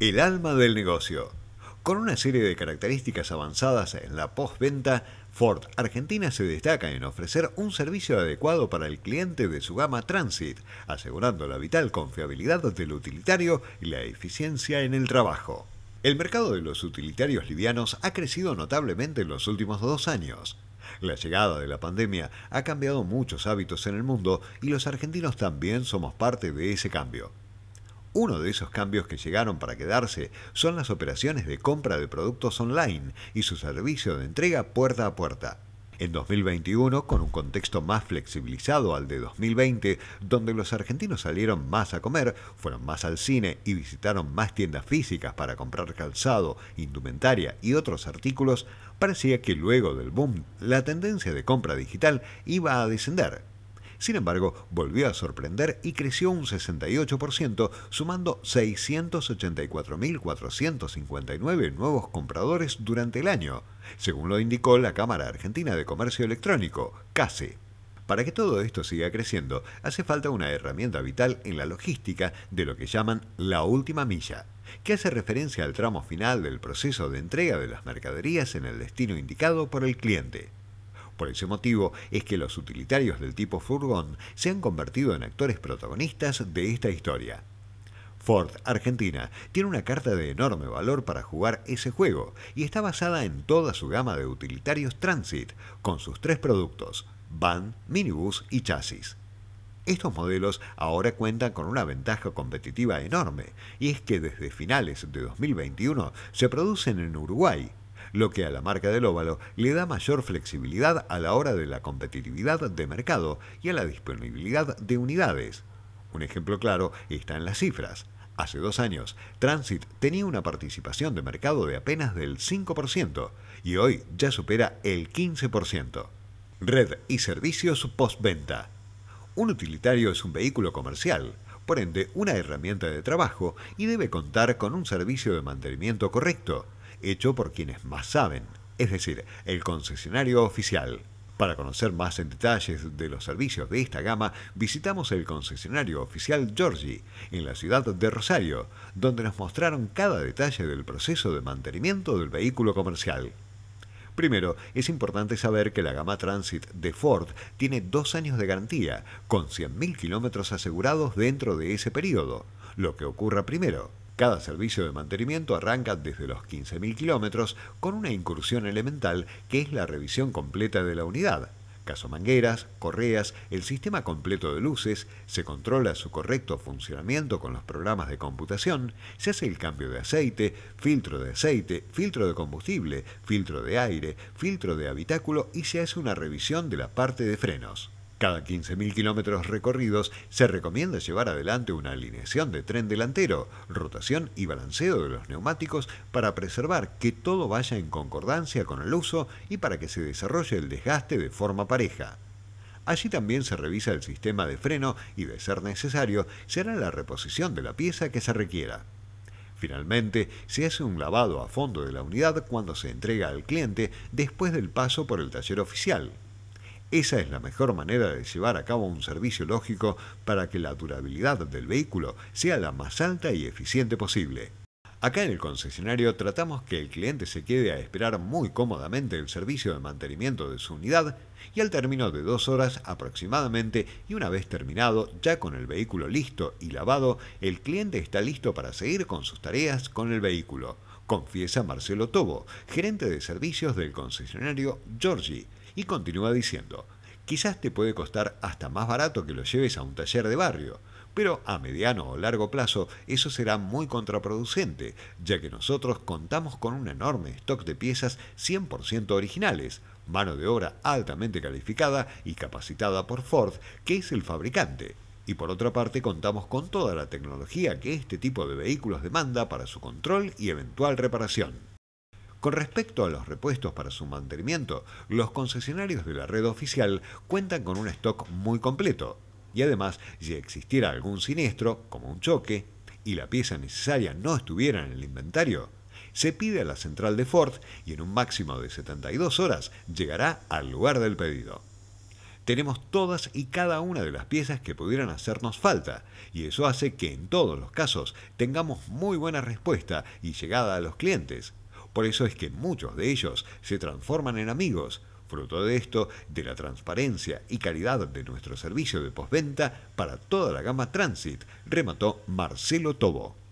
El alma del negocio. Con una serie de características avanzadas en la postventa, Ford Argentina se destaca en ofrecer un servicio adecuado para el cliente de su gama Transit, asegurando la vital confiabilidad del utilitario y la eficiencia en el trabajo. El mercado de los utilitarios livianos ha crecido notablemente en los últimos dos años. La llegada de la pandemia ha cambiado muchos hábitos en el mundo y los argentinos también somos parte de ese cambio. Uno de esos cambios que llegaron para quedarse son las operaciones de compra de productos online y su servicio de entrega puerta a puerta. En 2021, con un contexto más flexibilizado al de 2020, donde los argentinos salieron más a comer, fueron más al cine y visitaron más tiendas físicas para comprar calzado, indumentaria y otros artículos, parecía que luego del boom la tendencia de compra digital iba a descender sin embargo, volvió a sorprender y creció un 68%, sumando 684.459 nuevos compradores durante el año, según lo indicó la Cámara Argentina de Comercio Electrónico, CASE. Para que todo esto siga creciendo, hace falta una herramienta vital en la logística de lo que llaman la última milla, que hace referencia al tramo final del proceso de entrega de las mercaderías en el destino indicado por el cliente. Por ese motivo es que los utilitarios del tipo furgón se han convertido en actores protagonistas de esta historia. Ford Argentina tiene una carta de enorme valor para jugar ese juego y está basada en toda su gama de utilitarios Transit, con sus tres productos, van, minibús y chasis. Estos modelos ahora cuentan con una ventaja competitiva enorme, y es que desde finales de 2021 se producen en Uruguay, lo que a la marca del óvalo le da mayor flexibilidad a la hora de la competitividad de mercado y a la disponibilidad de unidades. Un ejemplo claro está en las cifras. Hace dos años, Transit tenía una participación de mercado de apenas del 5% y hoy ya supera el 15%. Red y servicios postventa. Un utilitario es un vehículo comercial, por ende una herramienta de trabajo y debe contar con un servicio de mantenimiento correcto, hecho por quienes más saben, es decir, el concesionario oficial. Para conocer más en detalles de los servicios de esta gama, visitamos el concesionario oficial Giorgi, en la ciudad de Rosario, donde nos mostraron cada detalle del proceso de mantenimiento del vehículo comercial. Primero, es importante saber que la gama Transit de Ford tiene dos años de garantía, con 100.000 kilómetros asegurados dentro de ese periodo. Lo que ocurra primero, cada servicio de mantenimiento arranca desde los 15.000 kilómetros con una incursión elemental que es la revisión completa de la unidad. Caso mangueras, correas, el sistema completo de luces, se controla su correcto funcionamiento con los programas de computación, se hace el cambio de aceite, filtro de aceite, filtro de combustible, filtro de aire, filtro de habitáculo y se hace una revisión de la parte de frenos. Cada 15.000 kilómetros recorridos se recomienda llevar adelante una alineación de tren delantero, rotación y balanceo de los neumáticos para preservar que todo vaya en concordancia con el uso y para que se desarrolle el desgaste de forma pareja. Allí también se revisa el sistema de freno y, de ser necesario, se hará la reposición de la pieza que se requiera. Finalmente, se hace un lavado a fondo de la unidad cuando se entrega al cliente después del paso por el taller oficial. Esa es la mejor manera de llevar a cabo un servicio lógico para que la durabilidad del vehículo sea la más alta y eficiente posible. Acá en el concesionario tratamos que el cliente se quede a esperar muy cómodamente el servicio de mantenimiento de su unidad y al término de dos horas aproximadamente y una vez terminado, ya con el vehículo listo y lavado, el cliente está listo para seguir con sus tareas con el vehículo, confiesa Marcelo Tobo, gerente de servicios del concesionario Giorgi, y continúa diciendo, quizás te puede costar hasta más barato que lo lleves a un taller de barrio, pero a mediano o largo plazo eso será muy contraproducente, ya que nosotros contamos con un enorme stock de piezas 100% originales, mano de obra altamente calificada y capacitada por Ford, que es el fabricante. Y por otra parte contamos con toda la tecnología que este tipo de vehículos demanda para su control y eventual reparación. Con respecto a los repuestos para su mantenimiento, los concesionarios de la red oficial cuentan con un stock muy completo. Y además, si existiera algún siniestro, como un choque, y la pieza necesaria no estuviera en el inventario, se pide a la central de Ford y en un máximo de 72 horas llegará al lugar del pedido. tenemos todas y cada una de las piezas que pudieran hacernos falta, y eso hace que en todos los casos tengamos muy buena respuesta y llegada a los clientes. Por eso es que muchos de ellos se transforman en amigos, fruto de esto, de la transparencia y calidad de nuestro servicio de postventa para toda la gama Transit, remató Marcelo Tobo.